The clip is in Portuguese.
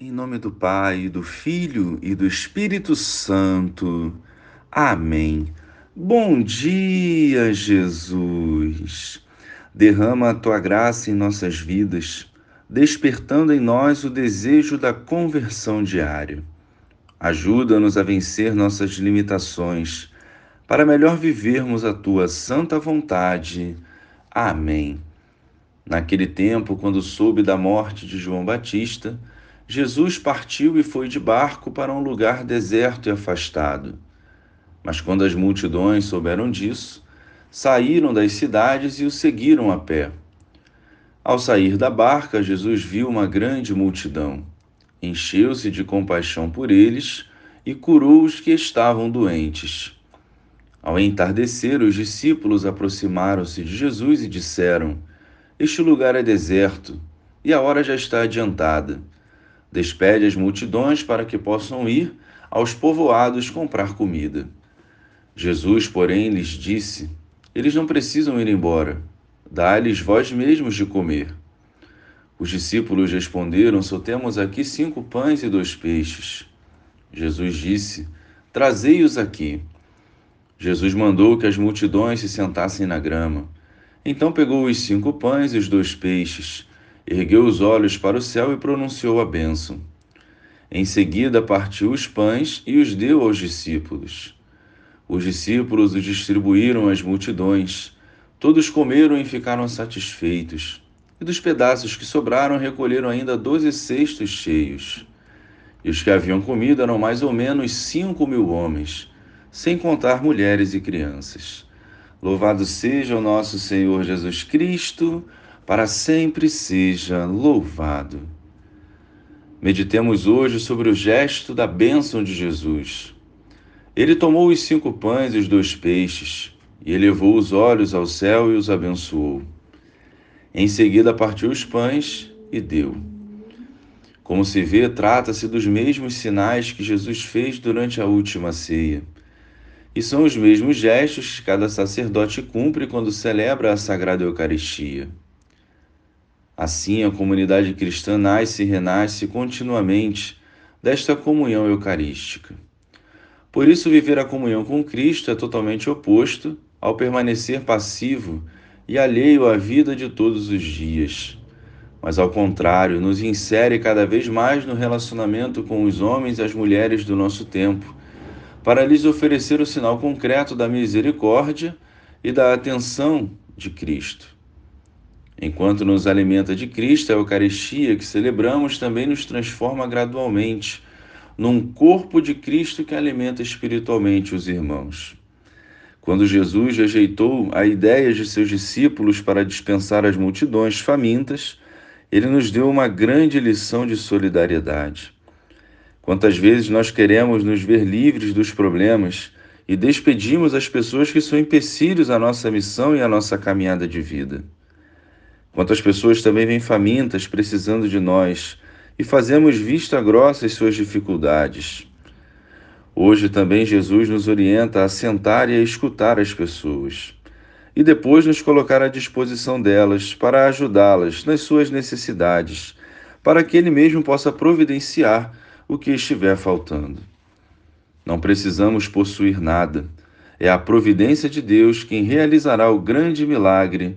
Em nome do Pai, do Filho e do Espírito Santo. Amém. Bom dia, Jesus. Derrama a tua graça em nossas vidas, despertando em nós o desejo da conversão diária. Ajuda-nos a vencer nossas limitações, para melhor vivermos a tua santa vontade. Amém. Naquele tempo, quando soube da morte de João Batista, Jesus partiu e foi de barco para um lugar deserto e afastado. Mas quando as multidões souberam disso, saíram das cidades e o seguiram a pé. Ao sair da barca, Jesus viu uma grande multidão. Encheu-se de compaixão por eles e curou os que estavam doentes. Ao entardecer, os discípulos aproximaram-se de Jesus e disseram: Este lugar é deserto e a hora já está adiantada Despede as multidões para que possam ir aos povoados comprar comida. Jesus, porém, lhes disse: Eles não precisam ir embora. Dá-lhes vós mesmos de comer. Os discípulos responderam: Só temos aqui cinco pães e dois peixes. Jesus disse: Trazei-os aqui. Jesus mandou que as multidões se sentassem na grama. Então pegou os cinco pães e os dois peixes ergueu os olhos para o céu e pronunciou a bênção. Em seguida, partiu os pães e os deu aos discípulos. Os discípulos os distribuíram às multidões. Todos comeram e ficaram satisfeitos. E dos pedaços que sobraram, recolheram ainda doze cestos cheios. E os que haviam comido eram mais ou menos cinco mil homens, sem contar mulheres e crianças. Louvado seja o nosso Senhor Jesus Cristo para sempre seja louvado. Meditemos hoje sobre o gesto da bênção de Jesus. Ele tomou os cinco pães e os dois peixes, e elevou os olhos ao céu e os abençoou. Em seguida, partiu os pães e deu. Como se vê, trata-se dos mesmos sinais que Jesus fez durante a última ceia. E são os mesmos gestos que cada sacerdote cumpre quando celebra a Sagrada Eucaristia. Assim, a comunidade cristã nasce e renasce continuamente desta comunhão eucarística. Por isso, viver a comunhão com Cristo é totalmente oposto ao permanecer passivo e alheio à vida de todos os dias. Mas, ao contrário, nos insere cada vez mais no relacionamento com os homens e as mulheres do nosso tempo, para lhes oferecer o sinal concreto da misericórdia e da atenção de Cristo. Enquanto nos alimenta de Cristo, a Eucaristia que celebramos também nos transforma gradualmente num corpo de Cristo que alimenta espiritualmente os irmãos. Quando Jesus rejeitou a ideia de seus discípulos para dispensar as multidões famintas, ele nos deu uma grande lição de solidariedade. Quantas vezes nós queremos nos ver livres dos problemas e despedimos as pessoas que são empecilhos à nossa missão e à nossa caminhada de vida. Quantas pessoas também vêm famintas precisando de nós e fazemos vista grossa às suas dificuldades. Hoje também Jesus nos orienta a sentar e a escutar as pessoas e depois nos colocar à disposição delas para ajudá-las nas suas necessidades, para que Ele mesmo possa providenciar o que estiver faltando. Não precisamos possuir nada, é a providência de Deus quem realizará o grande milagre